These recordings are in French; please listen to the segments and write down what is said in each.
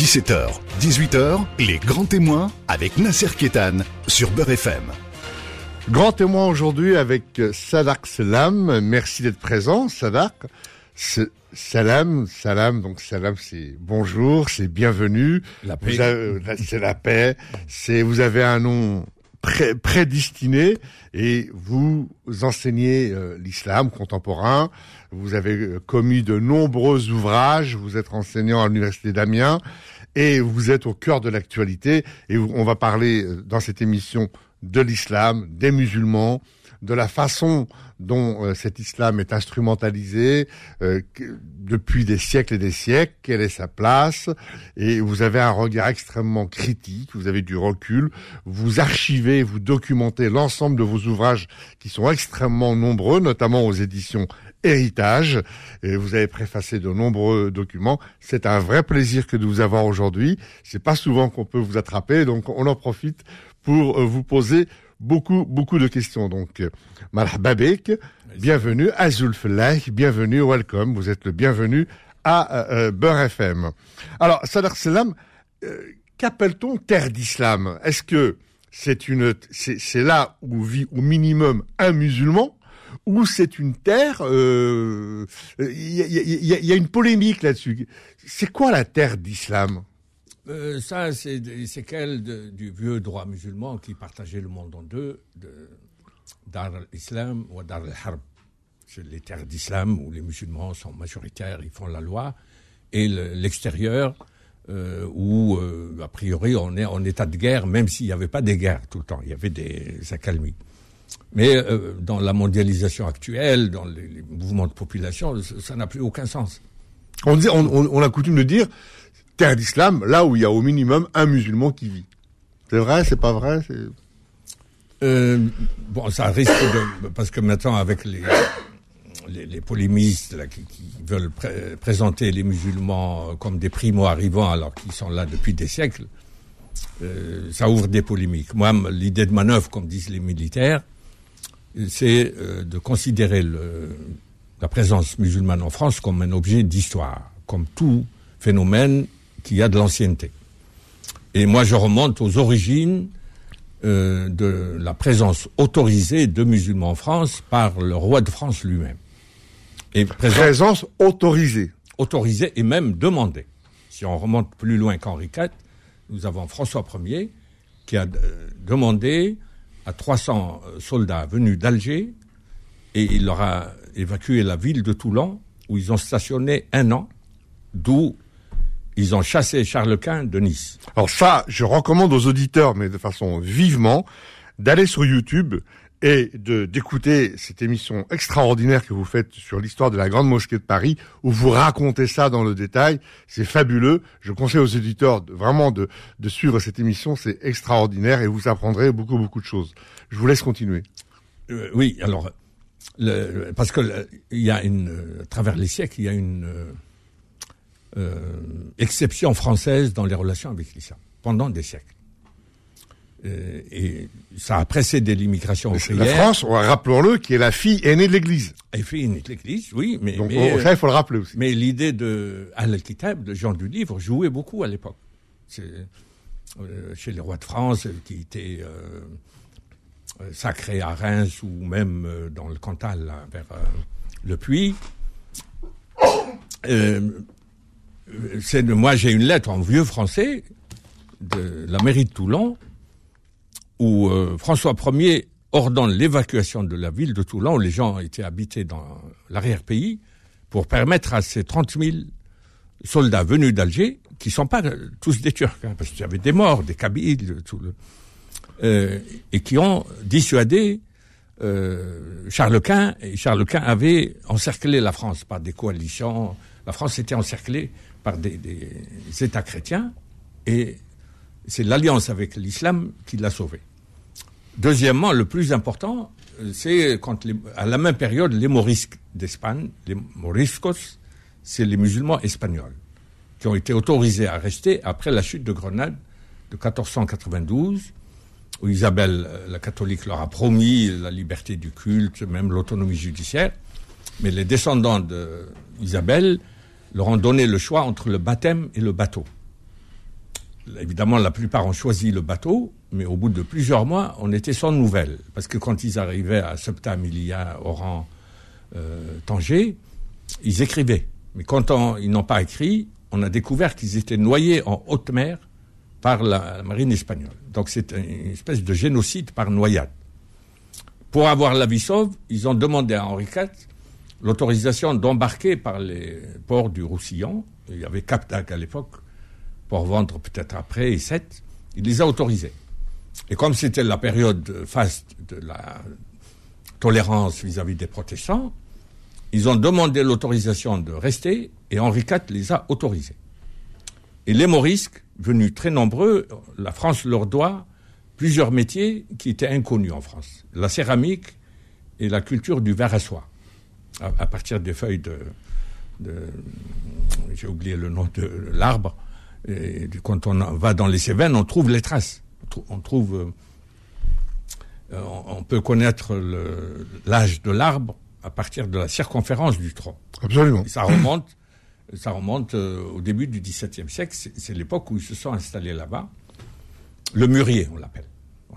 17h, 18h, les grands témoins avec Nasser Kétan sur Beurre FM. Grand témoin aujourd'hui avec Sadak Salam. Merci d'être présent, Sadak. Salam, salam, donc salam c'est bonjour, c'est bienvenue. La paix. C'est la paix. C'est vous avez un nom pré prédestiné et vous enseignez euh, l'islam contemporain. Vous avez euh, commis de nombreux ouvrages. Vous êtes enseignant à l'université d'Amiens et vous êtes au cœur de l'actualité. Et on va parler euh, dans cette émission de l'islam, des musulmans, de la façon dont euh, cet islam est instrumentalisé euh, depuis des siècles et des siècles, quelle est sa place, et vous avez un regard extrêmement critique, vous avez du recul, vous archivez, vous documentez l'ensemble de vos ouvrages qui sont extrêmement nombreux, notamment aux éditions Héritage, et vous avez préfacé de nombreux documents. C'est un vrai plaisir que de vous avoir aujourd'hui. C'est pas souvent qu'on peut vous attraper, donc on en profite pour euh, vous poser beaucoup, beaucoup de questions. Donc, euh, marhaba bienvenue, Azul Fellah, bienvenue, welcome, vous êtes le bienvenu à euh, Beurre FM. Alors, Sadar Salam, euh, qu'appelle-t-on terre d'islam? Est-ce que c'est une, c'est là où vit au minimum un musulman ou c'est une terre Il y, a, y, y, a, une polémique là-dessus? C'est quoi la terre d'islam? Euh, ça, c'est des séquelles du vieux droit musulman qui partageait le monde en deux, de Dar al-Islam ou Dar al-Harb. C'est les terres d'islam où les musulmans sont majoritaires, ils font la loi, et l'extérieur euh, où, euh, a priori, on est en état de guerre, même s'il n'y avait pas des guerres tout le temps, il y avait des accalmies. Mais dans la mondialisation actuelle, dans les, mouvements de population, ça n'a plus aucun sens. On a coutume de dire terre d'islam, là où il y a au minimum un musulman qui vit. C'est vrai, c'est pas vrai euh, Bon, ça risque de... Parce que maintenant, avec les, les, polémistes qui, veulent pré présenter les musulmans comme des primo-arrivants alors qu'ils sont là depuis des siècles, euh, ça ouvre des polémiques. Moi, l'idée de manœuvre, comme disent les militaires, c'est euh, de considérer la présence musulmane en France comme un objet d'histoire, comme tout phénomène qui a de l'ancienneté. Et moi, je remonte aux origines euh, de la présence autorisée de musulmans en France par le roi de France lui-même. Et présence, présence autorisée. Autorisée et même demandée. Si on remonte plus loin qu'Henri IV, nous avons François Ier qui a euh, demandé à 300 soldats venus d'Alger et il leur a évacué la ville de Toulon où ils ont stationné un an, d'où ils ont chassé Charles Quint de Nice. Alors ça, je recommande aux auditeurs, mais de façon vivement, d'aller sur YouTube et de d'écouter cette émission extraordinaire que vous faites sur l'histoire de la Grande Mosquée de Paris, où vous racontez ça dans le détail. C'est fabuleux. Je conseille aux éditeurs de, vraiment de, de suivre cette émission. C'est extraordinaire et vous apprendrez beaucoup, beaucoup de choses. Je vous laisse continuer. Euh, oui, alors, le, parce que il y a une, à travers les siècles, il y a une euh, exception française dans les relations avec l'islam pendant des siècles. Euh, et ça a précédé l'immigration La France, rappelons-le, qui est la fille aînée de l'Église. Elle fille aînée de l'Église, oui, mais, Donc, mais ça, il faut le rappeler aussi. Mais l'idée de Al-Kitab, de Jean du Livre, jouait beaucoup à l'époque. Euh, chez les rois de France, qui étaient euh, sacrés à Reims ou même euh, dans le Cantal, là, vers le Puy. Moi j'ai une lettre en vieux français de la mairie de Toulon où euh, François Ier ordonne l'évacuation de la ville de Toulon où les gens étaient habités dans l'arrière-pays pour permettre à ces 30 000 soldats venus d'Alger qui sont pas tous des Turcs hein, parce qu'il y avait des morts, des Kabyles, euh, et qui ont dissuadé euh, Charles Quint et Charles Quint avait encerclé la France par des coalitions. La France était encerclée par des, États chrétiens, et c'est l'alliance avec l'islam qui l'a sauvé. Deuxièmement, le plus important, c'est quand, à la même période, les morisques d'Espagne, les moriscos, c'est les musulmans espagnols, qui ont été autorisés à rester après la chute de Grenade de 1492, où Isabelle, la catholique, leur a promis la liberté du culte, même l'autonomie judiciaire. Mais les descendants d'Isabelle leur ont donné le choix entre le baptême et le bateau. évidemment, la plupart ont choisi le bateau, mais au bout de plusieurs mois, on était sans nouvelles. Parce que quand ils arrivaient à Septa, Milia, Oran, euh, Tanger, ils écrivaient. Mais quand ils n'ont pas écrit, on a découvert qu'ils étaient noyés en haute mer par la, marine espagnole. Donc c'est une espèce de génocide par noyade. Pour avoir la vie sauve, ils ont demandé à Henri IV l'autorisation d'embarquer par les ports du Roussillon. Il y avait Cap à l'époque, pour vendre peut-être après, et 7. Il les a autorisés. Et comme c'était la période faste de la tolérance vis-à-vis des protestants, ils ont demandé l'autorisation de rester et Henri IV les a autorisés. Et les morisques, venus très nombreux, la France leur doit plusieurs métiers qui étaient inconnus en France. La céramique et la culture du verre à soie, à, partir des feuilles de, j'ai oublié le nom de l'arbre. Et quand on va dans les Cévennes, on trouve les traces. On trouve, euh, on peut connaître l'âge de l'arbre à partir de la circonférence du tronc. Absolument. ça remonte, ça remonte euh, au début du XVIIe siècle. C'est l'époque où ils se sont installés là-bas. Le mûrier, on l'appelle.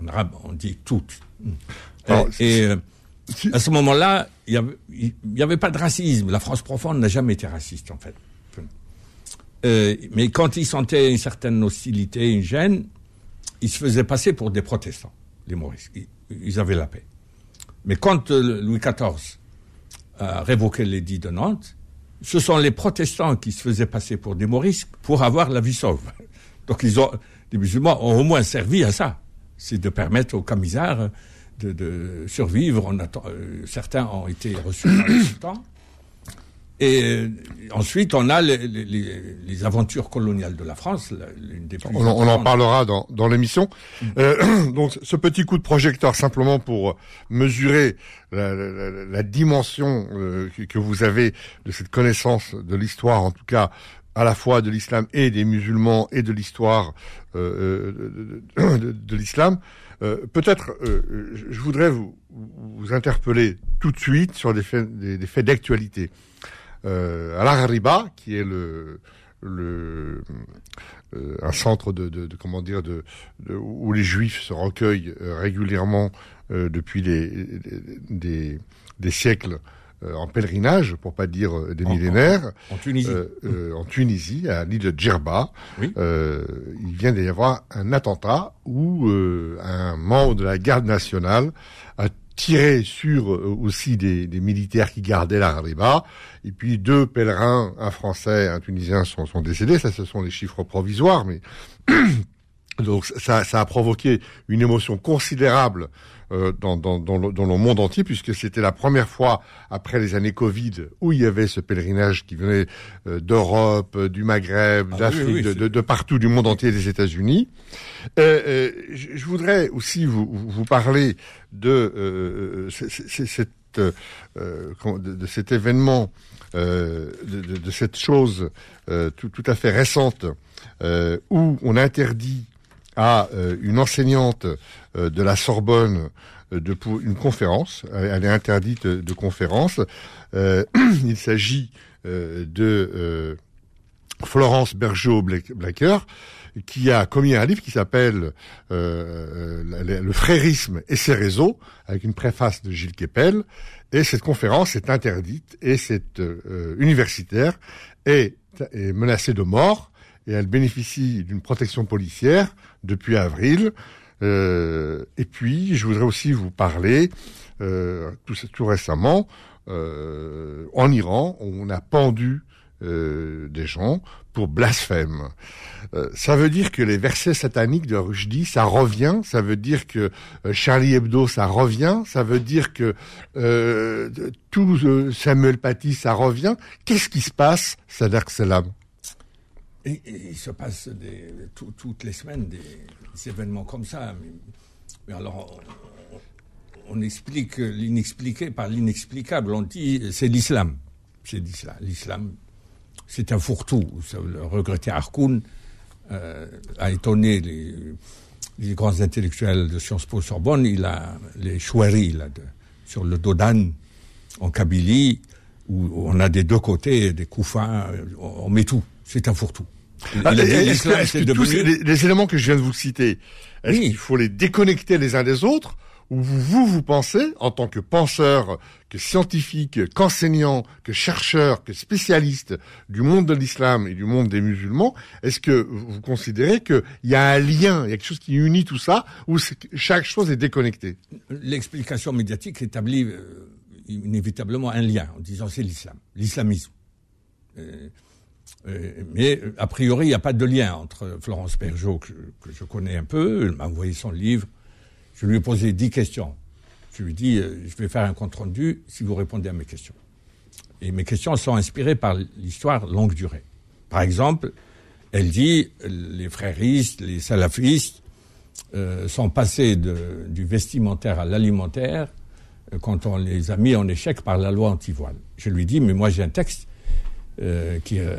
En arabe, on dit tout. et, euh, à ce moment-là, il n'y avait, pas de racisme. La France profonde n'a jamais été raciste, en fait. Euh, mais quand ils sentaient une certaine hostilité, une gêne, ils se faisaient passer pour des protestants, les Maurice. Ils, avaient la paix. Mais quand Louis XIV a révoqué l'édit de Nantes, ce sont les protestants qui se faisaient passer pour des morisques pour avoir la vie sauve. Donc les musulmans ont au moins servi à ça. C'est de permettre aux camisards de, survivre. On attend, euh, certains ont été reçus par le sultan. Et euh, ensuite, on a les, aventures coloniales de la France. on, en parlera dans, dans l'émission. Mm. Euh, donc, ce petit coup de projecteur, simplement pour mesurer la, dimension euh, que vous avez de cette connaissance de l'histoire, en tout cas à la fois de l'islam et des musulmans et de l'histoire de, l'islam. Peut-être, je voudrais vous, vous interpeller tout de suite sur des faits, des faits d'actualité. Euh, à Riba, qui est le, le euh, un centre de, de, de, comment dire de, où les juifs se recueillent euh, régulièrement euh, depuis des, des, des siècles en pèlerinage, pour pas dire des millénaires, en, Tunisie, en Tunisie, à l'île de Djerba, oui. il vient d'y avoir un attentat où un membre de la garde nationale a tiré sur euh, aussi des, des, militaires qui gardaient la riba. Et puis deux pèlerins, un français, un tunisien, sont, sont décédés. Ça, ce sont les chiffres provisoires, mais donc ça, ça a provoqué une émotion considérable euh, dans, dans, dans, le, dans, le, monde entier, puisque c'était la première fois après les années Covid où il y avait ce pèlerinage qui venait euh, d'Europe, du Maghreb, ah d'Afrique, de, de, de, partout du monde entier, des États-Unis. Euh, je, je, voudrais aussi vous, vous parler de, cette, de, cet événement, de, de, cette chose tout, tout, à fait récente où on interdit à une enseignante euh, de la Sorbonne euh, de pour une conférence. Elle est interdite de conférence. Euh, il s'agit de Florence Bergeau-Blacker qui a commis un livre qui s'appelle Le frérisme et ses réseaux, avec une préface de Gilles Kepel. Et cette conférence est interdite et cette universitaire est menacée de mort et elle bénéficie d'une protection policière depuis avril. Euh, et puis, je voudrais aussi vous parler, euh, tout, récemment, euh, en Iran, on a pendu euh, des gens pour blasphème. Euh, ça veut dire que les versets sataniques de Rushdie, ça revient. Ça veut dire que euh, Charlie Hebdo, ça revient. Ça veut dire que tout Samuel Paty, ça revient. Qu'est-ce qui se passe, Sadak Salam? Il se passe toutes les semaines des, événements comme ça. Mais, alors, on, explique l'inexpliqué par l'inexplicable. On dit c'est l'islam. C'est l'islam. L'islam, c'est un fourre-tout. Le regretté Harkoun euh, a étonné les, grands intellectuels de Sciences Po Sorbonne. Il a les choueries sur le Dodan en Kabylie, où on a des deux côtés des couffins, on met tout. C'est un fourre-tout. Ah, devenu- les, les éléments que je viens de vous citer, est-ce Oui. qu'il faut les déconnecter les uns des autres ou vous, vous, pensez, en tant que penseur, que scientifique, qu'enseignant, que chercheur, que spécialiste du monde de l'islam et du monde des musulmans, est-ce que vous considérez qu'il y a un lien, il y a quelque chose qui unit tout ça, ou chaque chose est déconnectée? L'explication médiatique établit euh, inévitablement un lien en disant c'est l'islam, l'islamisme. Euh, mais euh, a priori, il n'y a pas de lien entre Florence Bergeau, que, je connais un peu, elle m'a envoyé son livre, je lui ai posé dix questions. Je lui ai dit, euh, je vais faire un compte-rendu si vous répondez à mes questions. Et mes questions sont inspirées par l'histoire longue durée. Par exemple, elle dit, les fréristes, les salafistes, euh, sont passés du vestimentaire à l'alimentaire quand on les a mis en échec par la loi anti-voile. Je lui dis, mais moi j'ai un texte euh, qui, euh,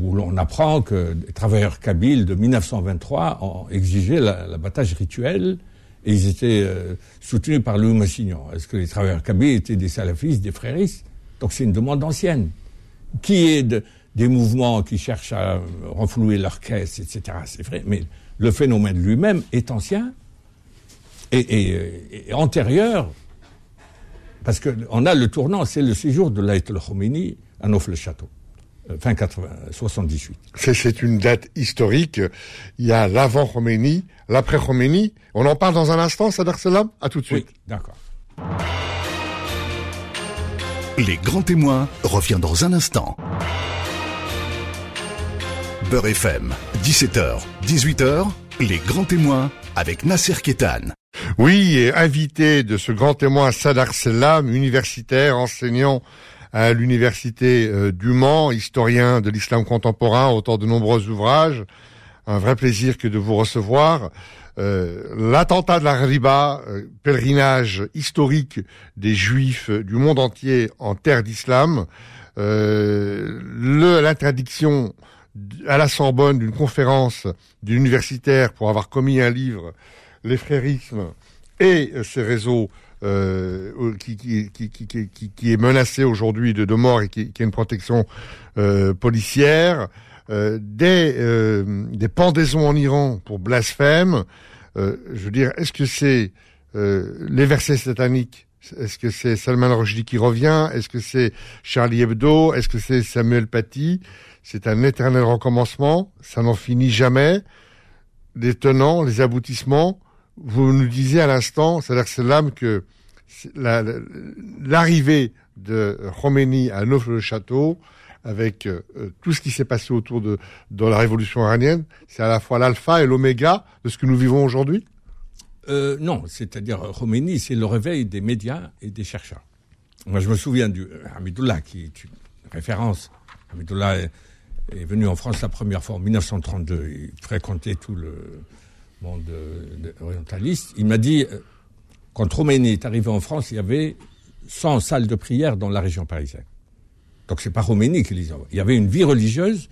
où l'on apprend que les travailleurs kabyles de 1923 ont exigé la- l'abattage rituel et ils étaient euh, soutenus par Louis Massignon. Est-ce que les travailleurs kabyles étaient des salafistes, des fréristes? Donc c'est une demande ancienne. Qui est de- des mouvements qui cherchent à renflouer leurs caisses, etc. C'est vrai, mais le phénomène lui-même est ancien et, et antérieur, parce qu'on a le tournant, c'est le séjour de l'Aït al-Khomeini à Neuf-le-Château, euh, fin 80, 78. C'est- une date historique. Il y a l'avant Khomeini, l'après Khomeini. On en parle dans un instant, Sadar Salam À tout de Oui, suite. d'accord. Les grands témoins revient dans un instant. Beurre FM, 17h, 18h, les grands témoins avec Nasser Kétan. Oui, et invité de ce grand témoin Sadar Selam, universitaire, enseignant à l'université euh, du Mans, historien de l'islam contemporain, auteur de nombreux ouvrages. Un vrai plaisir que de vous recevoir. Euh, L'attentat de la Riba, euh, pèlerinage historique des juifs du monde entier en terre d'islam, l'interdiction à la Sorbonne d'une conférence d'universitaires pour avoir commis un livre les frérismes et ces réseaux qui, qui, qui, qui, est menacé aujourd'hui de, mort et qui, a une protection euh, policière, euh, des, euh, des pendaisons en Iran pour blasphème. Euh, je veux dire, est-ce que c'est euh, les versets sataniques Est-ce que c'est Salman Rushdie qui revient Est-ce que c'est Charlie Hebdo Est-ce que c'est Samuel Paty? C'est un éternel recommencement. Ça n'en finit jamais. Les tenants, les aboutissements. Vous nous disiez à l'instant, c'est-à-dire que c'est l'âme que l'arrivée de Khomeini à Neuf-le-Château, avec euh, tout ce qui s'est passé autour de, de la révolution iranienne, c'est à la fois l'alpha et l'oméga de ce que nous vivons aujourd'hui? Euh, non, c'est-à-dire Khomeini, c'est le réveil des médias et des chercheurs. Moi, je me souviens du euh, Hamidullah, qui est une référence. Hamidullah est venu en France la première fois en 1932. Il fréquentait tout le monde euh, de- orientaliste. Il m'a dit, euh, quand Khomeini est arrivé en France, il y avait 100 salles de prière dans la région parisienne. Donc c'est pas Khomeini qui les envoie. Il y avait une vie religieuse,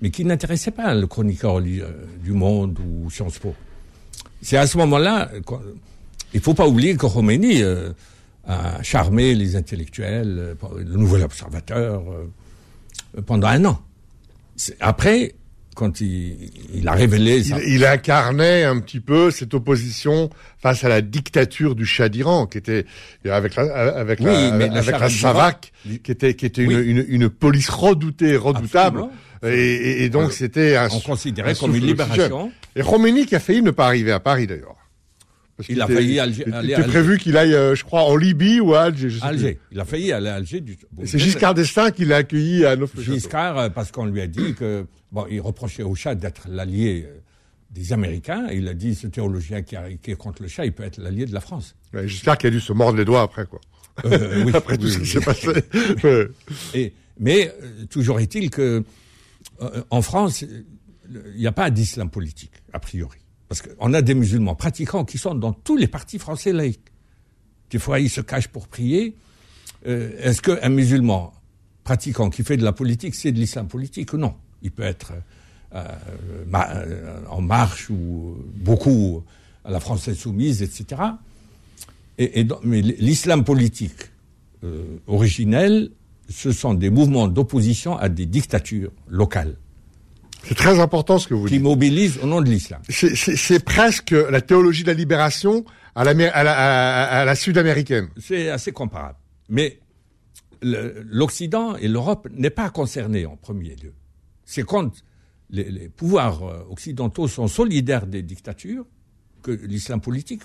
mais qui n'intéressait pas le chroniqueur religieux du Monde ou Sciences Po. C'est à ce moment-là, il faut pas oublier que Khomeini euh, a charmé les intellectuels, euh, le nouvel observateur, euh, pendant un an. Après, quand il, il a révélé... il, sa- il incarnait un petit peu cette opposition face à la dictature du Shah d'Iran, qui était avec la, avec Oui, la, mais la avec la Savak, qui était qui était une, Oui. une, une police redoutée, redoutable. Et, et- et donc Euh, c'était un, on considérait comme une libération. Et Khomeini qui a failli ne pas arriver à Paris d'ailleurs. Parce Il a failli Alger- il aller à prévu qu'il aille, euh, je crois, en Libye ou à Alger. je sais Alger. Il a failli aller à Alger. Du... plus. C'est Giscard d'Estaing qui l'a accueilli à neuf Giscard, euh, parce qu'on lui a dit que, bon, il reprochait au Shah d'être l'allié euh, des Américains. Et il a dit, ce théologien qui, a- qui est contre le Shah, il peut être l'allié de la France. Giscard qui a dû se mordre les doigts après quoi. Euh, oui, après tout oui, ce qui s'est passé. Et, mais toujours est-il que euh, en France, il n'y a pas d'islam politique, a priori. Parce qu'on a des musulmans pratiquants qui sont dans tous les partis français laïcs. Des fois, ils se cachent pour prier. Euh, Est-ce qu'un musulman pratiquant qui fait de la politique, c'est de l'islam politique Non? Il peut être euh, euh, en marche ou beaucoup à la France insoumise, etc. Mais l'islam politique originel, ce sont des mouvements d'opposition à des dictatures locales. C'est très important ce que vous qui dites. mobilisent au nom de l'islam. C'est- presque la théologie de la libération à la, à la, à- à la sud-américaine. C'est assez comparable. Mais l'Occident et l'Europe n'est pas concerné en premier lieu. C'est quand les, les pouvoirs euh, occidentaux sont solidaires des dictatures que l'islam politique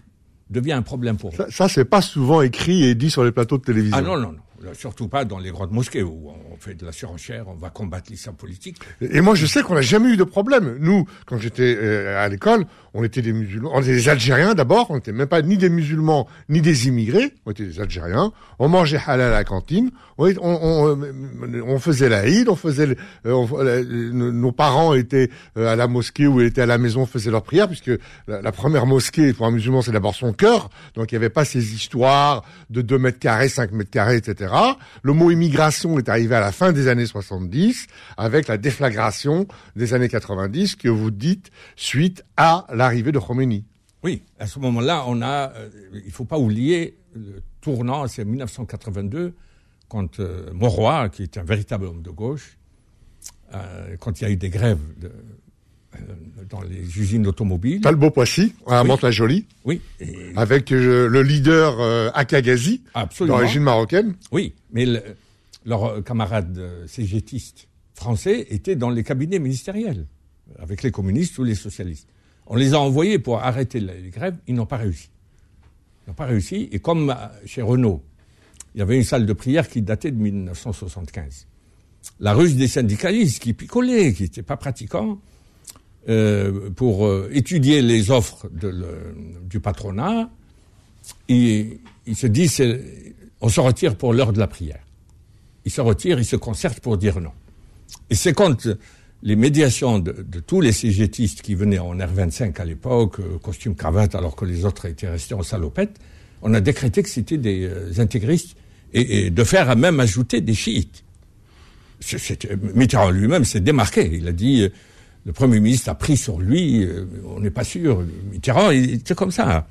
devient un problème pour eux. Ça, ça c'est pas souvent écrit et dit sur les plateaux de télévision. Ah non, non, non. Surtout pas dans les grandes mosquées où on fait de la surenchère, on va combattre l'islam politique. Et moi, je sais qu'on n'a jamais eu de problème. Nous, quand j'étais euh, à l'école, on était des musulmans, on était des Algériens d'abord, on n'était même pas ni des musulmans ni des immigrés, on était des Algériens. On mangeait halal à la cantine, on, faisait la Eid, on faisait, euh, nos parents étaient euh, à la mosquée ou étaient à la maison, faisaient leur prière, puisque la, la première mosquée pour un musulman, c'est d'abord son cœur. Donc il n'y avait pas ces histoires de 2 mètres carrés, 5 mètres carrés, etc. Le mot immigration est arrivé à la fin des années 70 avec la déflagration des années 90 que vous dites suite à l'arrivée de Khomeini. Oui, à ce moment-là, on a, euh, il faut pas oublier le tournant, c'est 1982, quand euh, qui est un véritable homme de gauche, euh, quand il y a eu des grèves de- euh, dans les usines automobiles. Talbot-Poissy, à Oui. Mantes-la-Jolie, Oui, et- avec le leader Akagazi, d'origine marocaine. Oui, mais le- leurs camarades cégétistes français étaient dans les cabinets ministériels, avec les communistes ou les socialistes. On les a envoyés pour arrêter les grèves, ils n'ont pas réussi. Ils n'ont pas réussi, et comme euh, chez Renault, il y avait une salle de prière qui datait de 1975. La ruse des syndicalistes qui picolaient, qui n'étaient pas pratiquants, euh, pour euh, étudier les offres du patronat, ils, ils se disent, on se retire pour l'heure de la prière. Ils se retirent, ils se concertent pour dire non. Et c'est quand les médiations de, tous les CGTistes qui venaient en R25 à l'époque, euh, costume cravate, alors que les autres étaient restés en salopette, on a décrété que c'était des euh, intégristes et, de faire à même ajouter des chiites. Mitterrand lui-même s'est démarqué. Il a dit, euh, le Premier ministre a pris sur lui, on n'est pas sûr. Mitterrand, il était comme ça.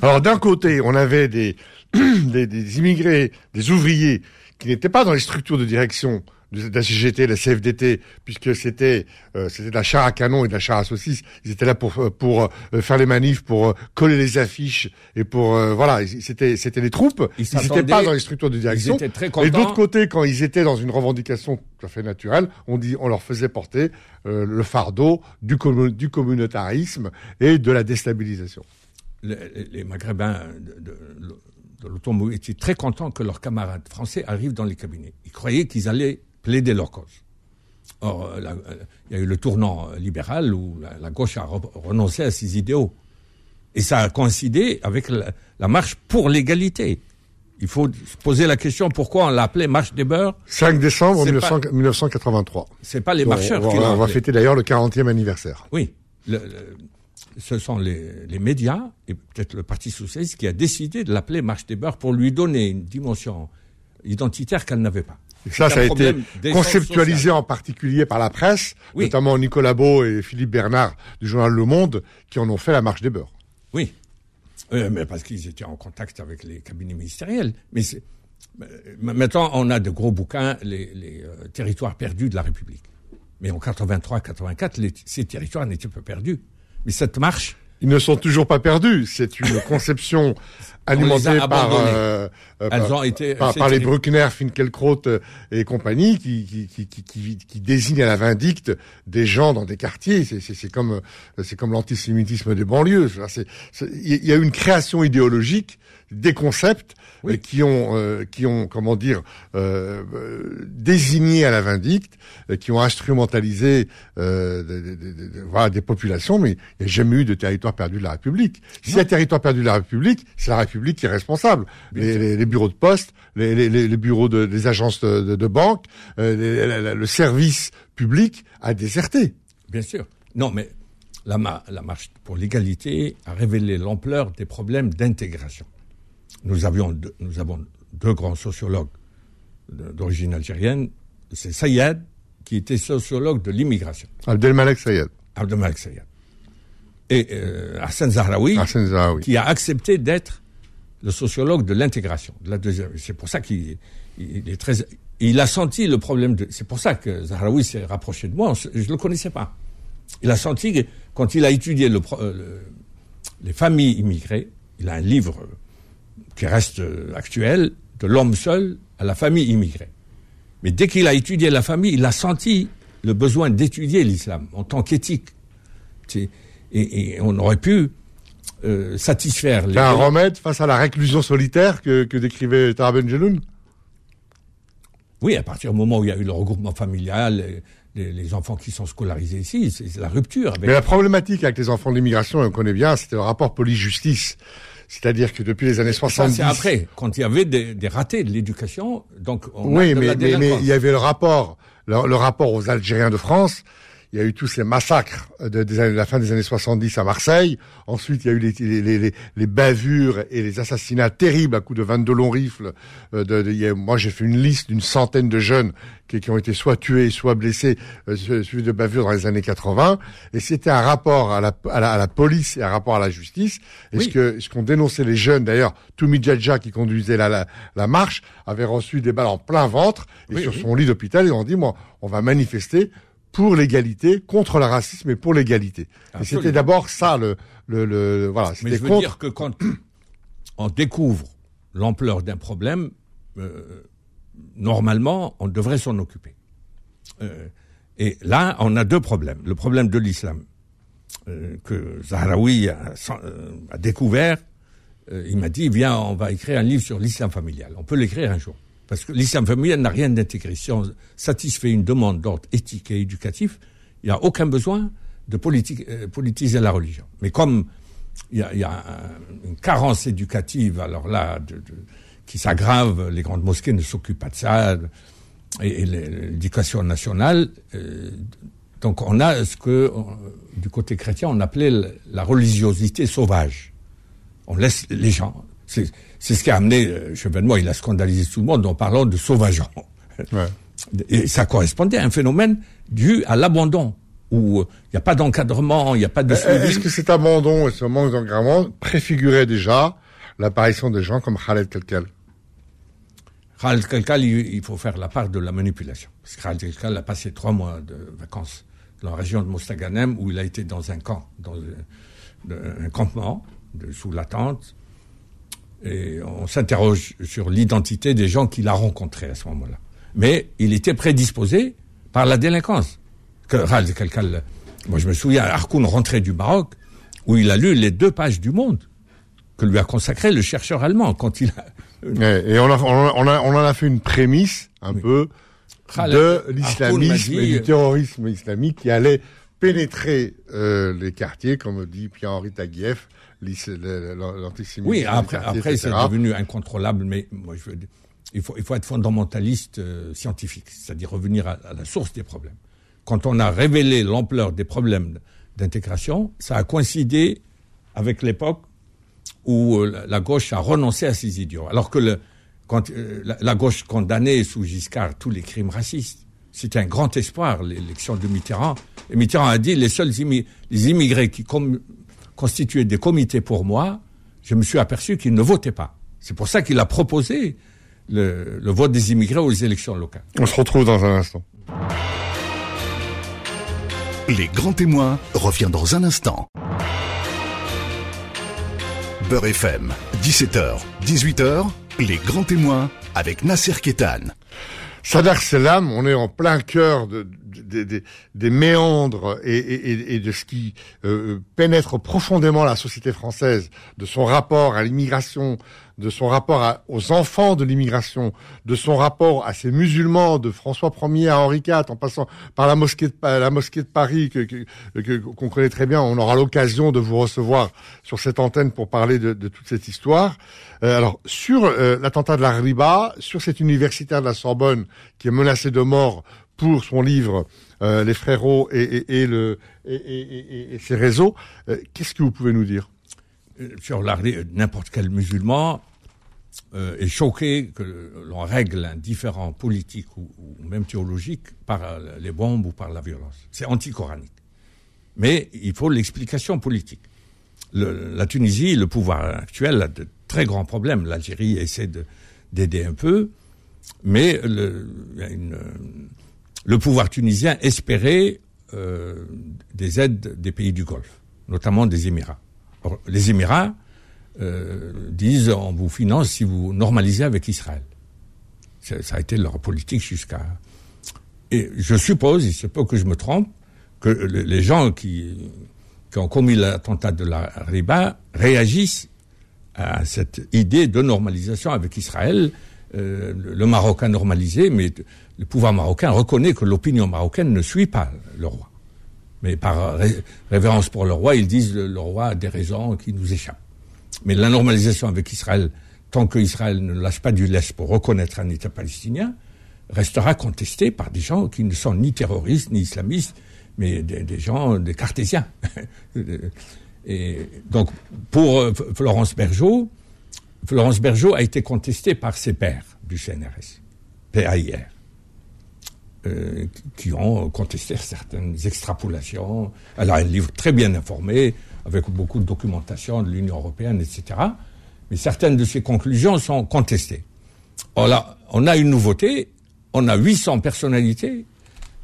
Alors d'un côté, on avait des, des, des immigrés, des ouvriers qui n'étaient pas dans les structures de direction de la CGT, la CFDT, puisque c'était euh, c'était de la char à canon et de la char à saucisse. Ils étaient là pour euh, pour euh, faire les manifs, pour euh, coller les affiches et pour voilà, c'était c'était les troupes. Ils n'étaient pas dans les structures de direction. étaient très et d'autre côté, quand ils étaient dans une revendication tout à fait naturelle, on dit on leur faisait porter le fardeau du commu- du communautarisme et de la déstabilisation. les, les Maghrébins de, de- de l'automobile étaient très contents que leurs camarades français arrivent dans les cabinets. Ils croyaient qu'ils allaient plaider leur cause. Or, euh, euh, il y a eu le tournant euh, libéral où la, la gauche a re- renoncé à ses idéaux. Et ça a coïncidé avec la, la marche pour l'égalité. Il faut se poser la question pourquoi on l'a appelée marche des beurs? 5 décembre C'est 1900 1983. C'est pas les marcheurs on, qui l'ont on va fêter d'ailleurs le 40e anniversaire. Oui, le- le- ce sont les, les médias et peut-être le Parti socialiste qui a décidé de l'appeler Marche des beurs pour lui donner une dimension identitaire qu'elle n'avait pas. Et ça, ça a été conceptualisé sociale. en particulier par la presse, Oui. notamment Nicolas Beau et Philippe Bernard du journal Le Monde, qui en ont fait la marche des beurs. Oui, Euh, mais parce qu'ils étaient en contact avec les cabinets ministériels. Mais euh, maintenant, on a de gros bouquins, les, les, euh, territoires perdus de la République. Mais en 83-84, les- ces territoires n'étaient pas perdus. Mais cette marche, Ils ne sont toujours pas perdus. C'est une conception alimentée les a par, euh, euh, elles par, ont été par, les. Bruckner, Finkielkraut euh, et compagnie, qui, qui, qui, qui, qui, qui désignent à la vindicte des gens dans des quartiers. C'est, comme, c'est comme l'antisémitisme des banlieues. Il y a une création idéologique des concepts Oui. euh, qui ont, euh, qui ont, comment dire, euh, désigné à la vindicte, qui ont instrumentalisé euh, des- des- voilà, des populations, mais il n'y a jamais eu de territoire perdu de la République. S'il y a territoire perdu de la République, c'est la République qui est responsable. Les, les- les bureaux de poste, les, bureaux de, des agences de, de- banque, euh, le service public a déserté. Bien sûr. Non, mais la, ma- la marche pour l'égalité a révélé l'ampleur des problèmes d'intégration. Nous, avions deux, nous avons deux grands sociologues d'origine algérienne. C'est Sayed, qui était sociologue de l'immigration, Abdelmalek Sayed, Abdelmalek Sayed. Et euh, Hassan Zahraoui, Arsène Zahawi. qui a accepté d'être le sociologue de l'intégration. C'est pour ça qu'il il est très. Il a senti le problème de. C'est pour ça que Zahraoui s'est rapproché de moi. Je le connaissais pas. il a senti que quand il a étudié le, les familles immigrées, il a un livre qui reste actuel, de l'homme seul à la famille immigrée. Mais dès qu'il a étudié la famille, il a senti le besoin d'étudier l'islam en tant qu'éthique. Et, on aurait pu euh, satisfaire... Les... un remède face à la réclusion solitaire que, que décrivait Taraben Jeloun Oui, à partir du moment où il y a eu le regroupement familial, les, les enfants qui sont scolarisés ici, c'est la rupture. Mais la problématique avec les enfants de l'immigration, on connaît bien, c'était le rapport police-justice. C'est-à-dire que depuis les années 70... C'est après, quand il y avait des, des ratés de l'éducation, donc on Oui, mais, mais, mais, il y avait le rapport, le, le rapport aux Algériens de France, il y a eu tous ces massacres de, la fin des années 70 à Marseille. Ensuite, il y a eu les, les, bavures et les assassinats terribles à coups de 22 longs rifles. Euh, de, moi, j'ai fait une liste d'une centaine de jeunes qui, qui, ont été soit tués, soit blessés euh, de bavures dans les années 80. Et c'était un rapport à la, à, la, police et un rapport à la justice. Et ce que ce qu'ont dénoncé les jeunes, d'ailleurs, Toumi Djadja qui conduisait la, la, la, marche avait reçu des balles en plein ventre et sur son lit d'hôpital, ils ont dit, moi, on va manifester pour l'égalité, contre le racisme et pour l'égalité. Et c'était d'abord ça le, le, le voilà. Mais je veux dire que quand on découvre l'ampleur d'un problème, euh, normalement, on devrait s'en occuper. Euh, et là, on a deux problèmes. Le problème de l'islam euh, que Zahraoui a, euh, a découvert. Euh, il m'a dit, viens, on va écrire un livre sur l'islam familial. On peut l'écrire un jour. Parce que l'islam familial n'a rien d'intégré. Si on satisfait une demande d'ordre éthique et éducatif, il n'y a aucun besoin de euh, politiser la religion. Mais comme il y a, une carence éducative, alors là, qui s'aggrave, les grandes mosquées ne s'occupent pas de ça, et, l'éducation nationale, euh, donc on a ce que, du côté chrétien, on appelait la religiosité sauvage. On laisse les gens c'est ce qui a amené euh, Chevènement, il a scandalisé tout le monde en parlant de sauvageant. Ouais. Et ça correspondait à un phénomène dû à l'abandon, où euh, il n'y a pas d'encadrement, il n'y a pas de suivi. Est-ce que cet abandon et ce manque d'encadrement préfiguraient déjà l'apparition des gens comme Khaled Kelkal Khaled Kelkal, il, faut faire la part de la manipulation. Parce que Khaled Kelkal a passé trois mois de vacances dans la région de Mostaganem, où il a été dans un camp, dans un, campement, de, sous la tente, et on s'interroge sur l'identité des gens qu'il a rencontrés à ce moment-là. Mais il était prédisposé par la délinquance. Que, moi, je me souviens, Harkoun rentrait du Maroc, où il a lu les deux pages du Monde que lui a consacré le chercheur allemand quand il a. Et on, a, on, a, on en a fait une prémisse un peu de l'islamisme et du terrorisme islamique qui allait pénétrer euh, les quartiers, comme dit Pierre-Henri Taguieff, l'antisémitisme. Oui, après, après c'est devenu incontrôlable, mais moi je veux dire, il faut, il faut être fondamentaliste euh, scientifique, c'est-à-dire revenir à, la source des problèmes. Quand on a révélé l'ampleur des problèmes d'intégration, ça a coïncidé avec l'époque où euh, la gauche a renoncé à ses idiots. Alors que le, quand, euh, la, gauche condamnait sous Giscard tous les crimes racistes, c'était un grand espoir, l'élection de Mitterrand. Et Mitterrand a dit les seuls les immigrés qui, comme constituer des comités pour moi, je me suis aperçu qu'il ne votait pas. C'est pour ça qu'il a proposé le, vote des immigrés aux élections locales. On se retrouve dans un instant. Les grands témoins revient dans un instant. Beurre FM, 17h, 18h, les grands témoins avec Nasser Kétan. Sadar Selam, on est en plein cœur de, des, méandres et, de ce qui euh, pénètre profondément la société française, de son rapport à l'immigration, de son rapport aux enfants de l'immigration, de son rapport à ces musulmans, de François Ier à Henri IV, en passant par la mosquée de, la mosquée de Paris, que, qu'on connaît très bien. On aura l'occasion de vous recevoir sur cette antenne pour parler de, toute cette histoire. Euh, alors, sur euh, l'attentat de la Riba, sur cet universitaire de la Sorbonne qui est menacé de mort pour son livre euh, Les Frérots et, et, ses réseaux. Euh, qu'est-ce que vous pouvez nous dire? Euh, Sur n'importe quel musulman est choqué que l'on règle un différent politique ou, même théologique par les bombes ou par la violence. C'est anticoranique. Mais il faut l'explication politique. la Tunisie, le pouvoir actuel a de très grands problèmes. L'Algérie essaie d'aider un peu, mais il y a une le pouvoir tunisien espérait euh, des aides des pays du Golfe, notamment des Émirats. les Émirats euh, disent on vous finance si vous normalisez avec Israël. Ça, a été leur politique jusqu'à. Et je suppose, il se peut que je me trompe, que les gens qui, qui ont commis l'attentat de la Riba réagissent à cette idée de normalisation avec Israël. Euh, le Maroc a normalisé, mais le pouvoir marocain reconnaît que l'opinion marocaine ne suit pas le roi. Mais par révérence pour le roi, ils disent que le roi a des raisons qui nous échappent. Mais la normalisation avec Israël, tant qu'Israël ne lâche pas du lest pour reconnaître un État palestinien, restera contestée par des gens qui ne sont ni terroristes ni islamistes, mais des, gens, des cartésiens. Et donc, pour euh, Florence Bergeau, Florence Bergeau a été contestée par ses pairs du CNRS, PAIR. Euh, qui ont contesté certaines extrapolations. Elle a un livre très bien informé, avec beaucoup de documentation de l'Union européenne, etc. Mais certaines de ses conclusions sont contestées. on a une nouveauté, on a 800 personnalités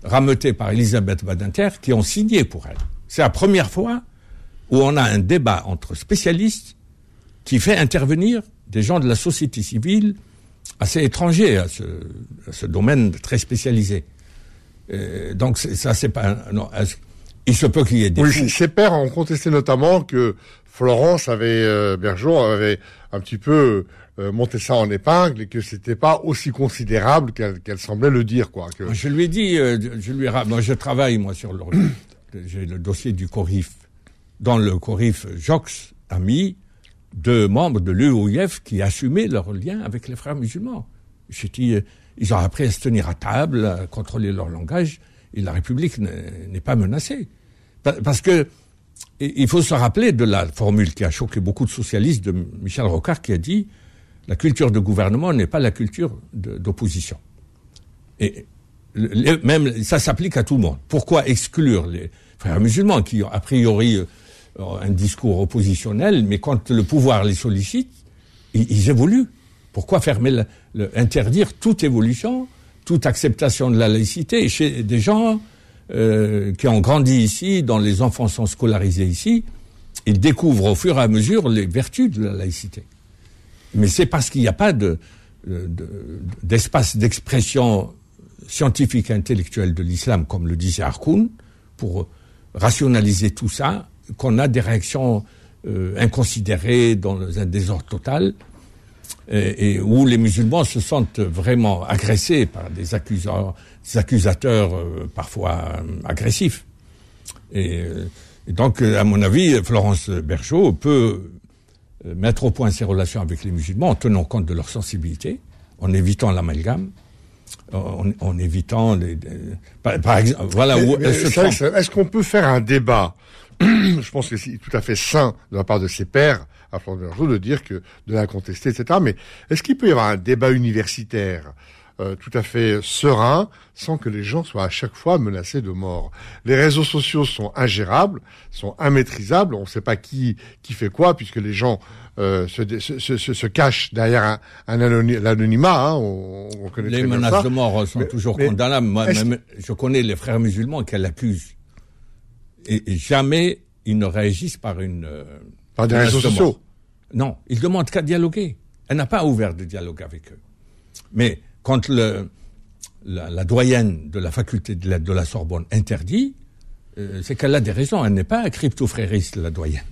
rameutées par Elisabeth Badinter qui ont signé pour elle. C'est la première fois où on a un débat entre spécialistes qui fait intervenir des gens de la société civile assez étrangers à ce domaine très spécialisé. Euh, donc ça, c'est pas. Non, il se peut qu'il y ait des. Oui, ses pères ont contesté notamment que Florence avait euh, Bergeau avait un petit peu euh, monté ça en épingle et que c'était pas aussi considérable qu'elle semblait le dire quoi. Que... Je lui ai dit, je lui ai, moi je travaille moi sur le, j'ai le dossier du Corif. Dans le Corif, Jox a mis deux membres de l'UOIF qui assumaient leur lien avec les frères musulmans. J'ai dit ils ont appris à se tenir à table, à contrôler leur langage, et la République n'est pas menacée. Parce que il faut se rappeler de la formule qui a choqué beaucoup de socialistes de Michel Rocard qui a dit la culture de gouvernement n'est pas la culture d'opposition. Et même ça s'applique à tout le monde. Pourquoi exclure les frères musulmans qui ont a priori euh, un discours oppositionnel, mais quand le pouvoir les sollicite, ils évoluent pourquoi fermer, interdire toute évolution, toute acceptation de la laïcité chez des gens euh, qui ont grandi ici, dont les enfants sont scolarisés ici, ils découvrent au fur et à mesure les vertus de la laïcité. Mais c'est parce qu'il n'y a pas de, d'espace d'expression scientifique et intellectuelle de l'islam, comme le disait Harkoun, pour rationaliser tout ça, qu'on a des réactions euh, inconsidérées dans un désordre total et, où les musulmans se sentent vraiment agressés par des, accusateurs, des accusateurs euh, parfois euh, agressifs. Euh, et, donc, à mon avis, Florence Bergeau peut mettre au point ses relations avec les musulmans en tenant compte de leur sensibilité, en évitant l'amalgame, en, évitant les, par, exemple, voilà où Est-ce qu'on peut faire un débat Je pense que c'est tout à fait sain de la part de ses pairs à Florence de dire que de la contester, etc. Mais est-ce qu'il peut y avoir un débat universitaire euh, tout à fait serein, sans que les gens soient à chaque fois menacés de mort? Les réseaux sociaux sont ingérables, sont immaîtrisables, on ne sait pas qui qui fait quoi, puisque les gens euh, se, se, se, se, cachent derrière un, un anonymat. Hein, on, on connaît les menaces de mort sont toujours condamnables. Moi, même, je connais les frères musulmans qu'elle accuse. Et, jamais ils ne réagissent par une... Euh, par des réseaux sociaux Non, ils demandent qu'à dialoguer. Elle n'a pas ouvert de dialogue avec eux. Mais quand le, la, doyenne de la faculté de, de la Sorbonne interdit, euh, c'est qu'elle a des raisons. Elle n'est pas crypto-frériste, la doyenne.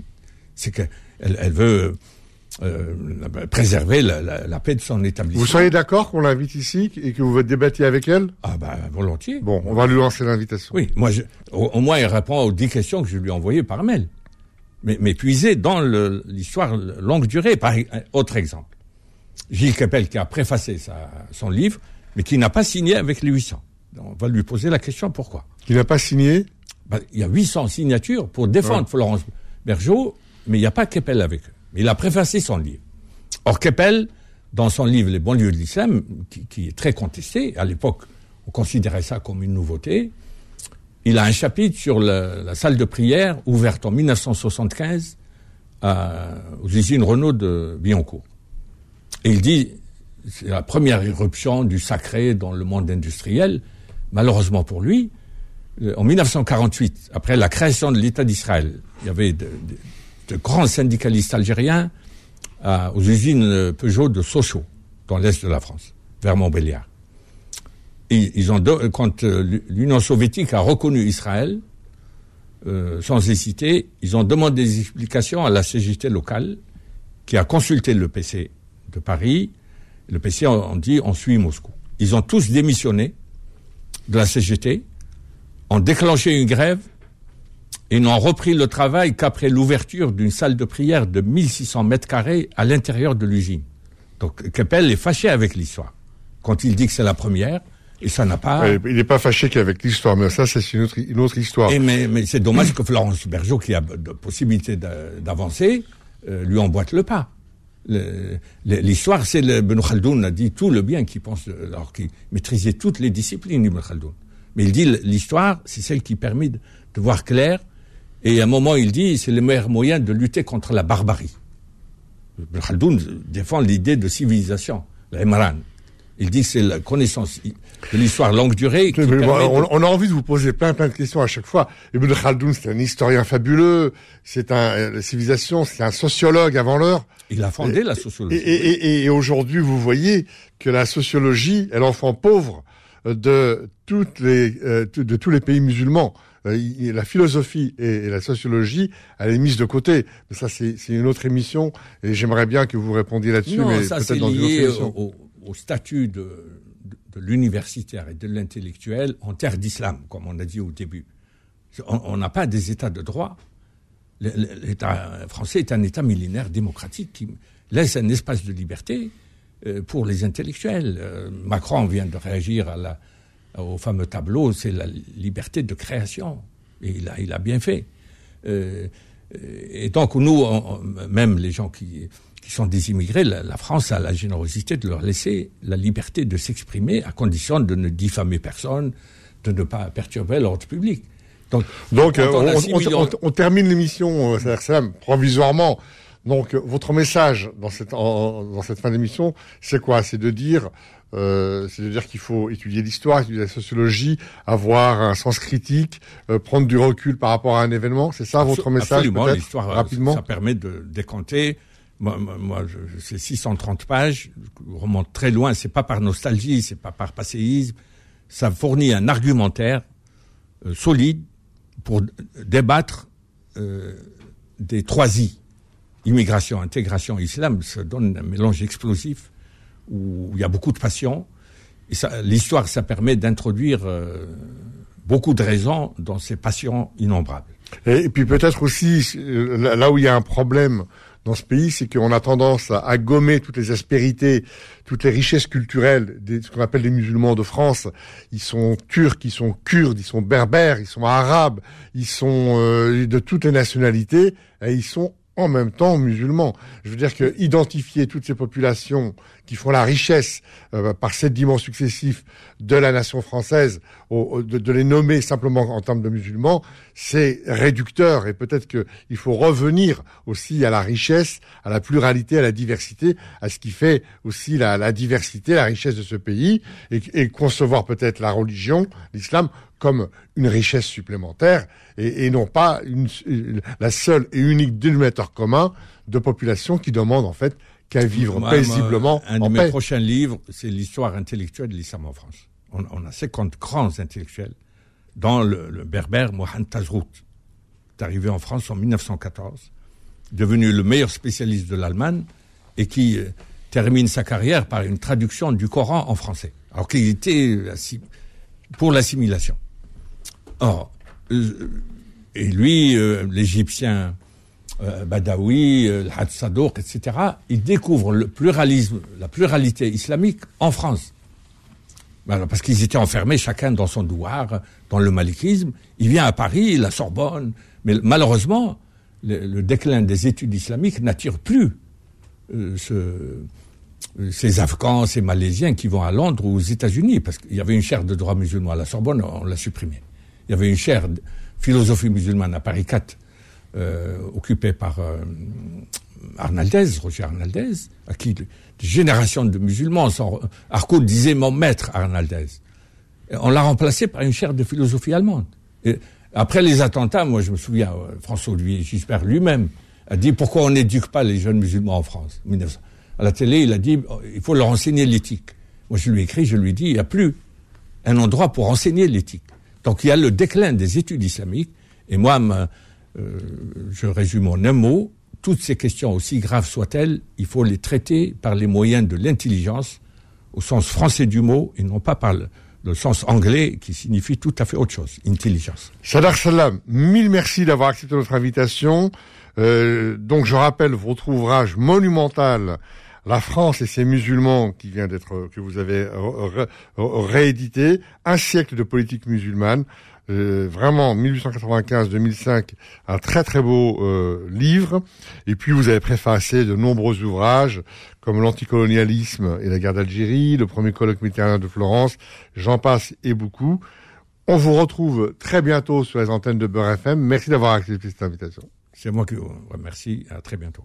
C'est qu'elle elle veut euh, préserver la, la, paix de son établissement. Vous seriez d'accord qu'on l'invite ici et que vous débattiez avec elle? Ah ben volontiers. Bon, on va lui lancer l'invitation. Oui, moi, je, au, moins, elle répond aux dix questions que je lui ai envoyées par mail mais, mais dans l'histoire longue durée. Par autre exemple, Gilles Kepel qui a préfacé sa, son livre, mais qui n'a pas signé avec les 800. On va lui poser la question pourquoi? Qui n'a pas signé? Ben, Il y a 800 signatures pour défendre Florence Bergeau, mais il n'y a pas Kepel avec eux. Il a préfacé son livre. Or Kepel, dans son livre Les banlieues de l'islam, qui, est très contesté, à l'époque on considérait ça comme une nouveauté, il a un chapitre sur la, salle de prière ouverte en 1975 aux usines Renault de Billancourt. Et il dit, c'est la première irruption du sacré dans le monde industriel. Malheureusement pour lui, euh, en 1948, après la création de l'État d'Israël, il y avait de, grands syndicalistes algériens à, aux usines Peugeot de Sochaux, dans l'est de la France, vers Montbéliard. Ils ont, quand euh, l'Union soviétique a reconnu Israël, euh, sans hésiter, ils ont demandé des explications à la CGT locale, qui a consulté le PC de Paris. Le PC a dit on suit Moscou. Ils ont tous démissionné de la CGT, ont déclenché une grève et n'ont repris le travail qu'après l'ouverture d'une salle de prière de 1600 mètres carrés à l'intérieur de l'usine. Donc Keppel est fâché avec l'histoire. Quand il dit que c'est la première, et ça n'a pas. il n'est pas fâché qu'avec l'histoire, mais ça, c'est une autre, une autre histoire. Et mais, mais c'est dommage que Florence Bergeau, qui a de possibilité d'avancer, euh, lui emboîte le pas. L'histoire, c'est le Khaldoun a dit tout le bien qu'il pense, alors qu'il maîtrisait toutes les disciplines, Ibn Khaldoun. Mais il dit l'histoire, c'est celle qui permet de, voir clair. Et à un moment, il dit c'est le meilleur moyen de lutter contre la barbarie. Ibn Khaldoun défend l'idée de civilisation, l'Imran. Il dit que c'est la connaissance de l'histoire longue durée. Qui on, de... on, a envie de vous poser plein plein de questions à chaque fois. Ibn Khaldoun, c'est un historien fabuleux. C'est un la civilisation, c'est un sociologue avant l'heure. Il a fondé et, la sociologie. Et, et, et aujourd'hui, vous voyez que la sociologie est l'enfant pauvre de toutes les euh, de tous les pays musulmans. Euh, la philosophie et, la sociologie, elle est mise de côté. Mais ça, c'est une autre émission, et j'aimerais bien que vous répondiez là-dessus, mais peut-être dans une autre émission. Au, au statut de, de, de l'universitaire et de l'intellectuel en terre d'islam, comme on a dit au début. On n'a pas des États de droit. L'État français est un État millénaire démocratique qui laisse un espace de liberté euh, pour les intellectuels. Euh, Macron vient de réagir à la, au fameux tableau, c'est la liberté de création. Et il a, il a bien fait. Euh, et donc nous, on, même les gens qui qui sont des immigrés, la, la, France a la générosité de leur laisser la liberté de s'exprimer à condition de ne diffamer personne, de ne pas perturber l'ordre public. Donc, Donc on, on, on, millions... on, termine l'émission, euh, provisoirement. Donc, votre message dans cette, en, dans cette fin d'émission, c'est quoi? C'est de dire, euh, c'est de dire qu'il faut étudier l'histoire, étudier la sociologie, avoir un sens critique, euh, prendre du recul par rapport à un événement. C'est ça votre message Absolument, l'histoire, rapidement. Ça permet de décanter moi, moi je, je c'est 630 pages, je remonte très loin. C'est pas par nostalgie, c'est pas par passéisme. Ça fournit un argumentaire euh, solide pour débattre euh, des trois I immigration, intégration, islam. Ça donne un mélange explosif où il y a beaucoup de passion. Et l'histoire, ça permet d'introduire euh, beaucoup de raisons dans ces passions innombrables. Et, puis peut-être aussi euh, là où il y a un problème dans ce pays, c'est qu'on a tendance à, à, gommer toutes les aspérités, toutes les richesses culturelles de ce qu'on appelle les musulmans de France. Ils sont turcs, ils sont kurdes, ils sont berbères, ils sont arabes, ils sont euh, de toutes les nationalités, et ils sont en même temps musulmans. Je veux dire que identifier toutes ces populations qui font la richesse euh, par sédiments successifs de la nation française, de, les nommer simplement en termes de musulmans, c'est réducteur et peut-être qu'il faut revenir aussi à la richesse, à la pluralité, à la diversité, à ce qui fait aussi la, diversité, la richesse de ce pays et concevoir peut-être la religion, l'islam, comme une richesse supplémentaire et, et non pas une, la seule et unique dénominateur commun de population qui demande en fait qu'à vivre moi, paisiblement. Moi, un de mes paix. prochains livres, c'est l'histoire intellectuelle de l'islam en France. On, on, a 50 grands intellectuels, dans le, le berbère Mohamed Tazrout, est arrivé en France en 1914, devenu le meilleur spécialiste de l'Allemagne et qui euh, termine sa carrière par une traduction du Coran en français. Alors qu'il était pour l'assimilation. Or, et lui, euh, l'Égyptien euh, Badawi, euh, etc., il découvre le pluralisme, la pluralité islamique en France. Parce qu'ils étaient enfermés chacun dans son douar, dans le malikisme. Il vient à Paris, la Sorbonne, mais malheureusement, le, le déclin des études islamiques n'attire plus euh, ce, ces Afghans, ces Malaisiens qui vont à Londres ou aux États-Unis, parce qu'il y avait une chaire de droit musulman à la Sorbonne, on l'a supprimée. Il y avait une chaire philosophie musulmane à Paris 4, euh, occupée par euh, Arnaldez, Roger Arnaldez, à qui des générations de musulmans sont... Arcoud disait mon maître Arnaldez. On l'a remplacé par une chaire de philosophie allemande. après les attentats, moi je me souviens, euh, François-Olivier Gisbert lui-même a dit pourquoi on n'éduque pas les jeunes musulmans en France. À la télé, il a dit oh, il faut leur enseigner l'éthique. Moi je lui ai écrit, je lui ai dit il n'y a plus un endroit pour enseigner l'éthique. Donc il y a le déclin des études islamiques. Et moi, euh, je résume en un mot, toutes ces questions, aussi graves soient-elles, il faut les traiter par les moyens de l'intelligence, au sens français du mot, et non pas par le, sens anglais qui signifie tout à fait autre chose, intelligence. Sadar Salam, mille merci d'avoir accepté notre invitation. Euh, donc je rappelle votre ouvrage monumental la France et ses musulmans qui vient d'être que vous avez réédité, un siècle de politique musulmane. Euh, vraiment 1895-2005, un très très beau euh, livre. Et puis vous avez préfacé de nombreux ouvrages comme l'anticolonialisme et la guerre d'Algérie, le premier colloque méditerranéen de Florence, j'en passe et beaucoup. On vous retrouve très bientôt sur les antennes de Beurre FM. Merci d'avoir accepté cette invitation. C'est moi qui vous remercie. À très bientôt.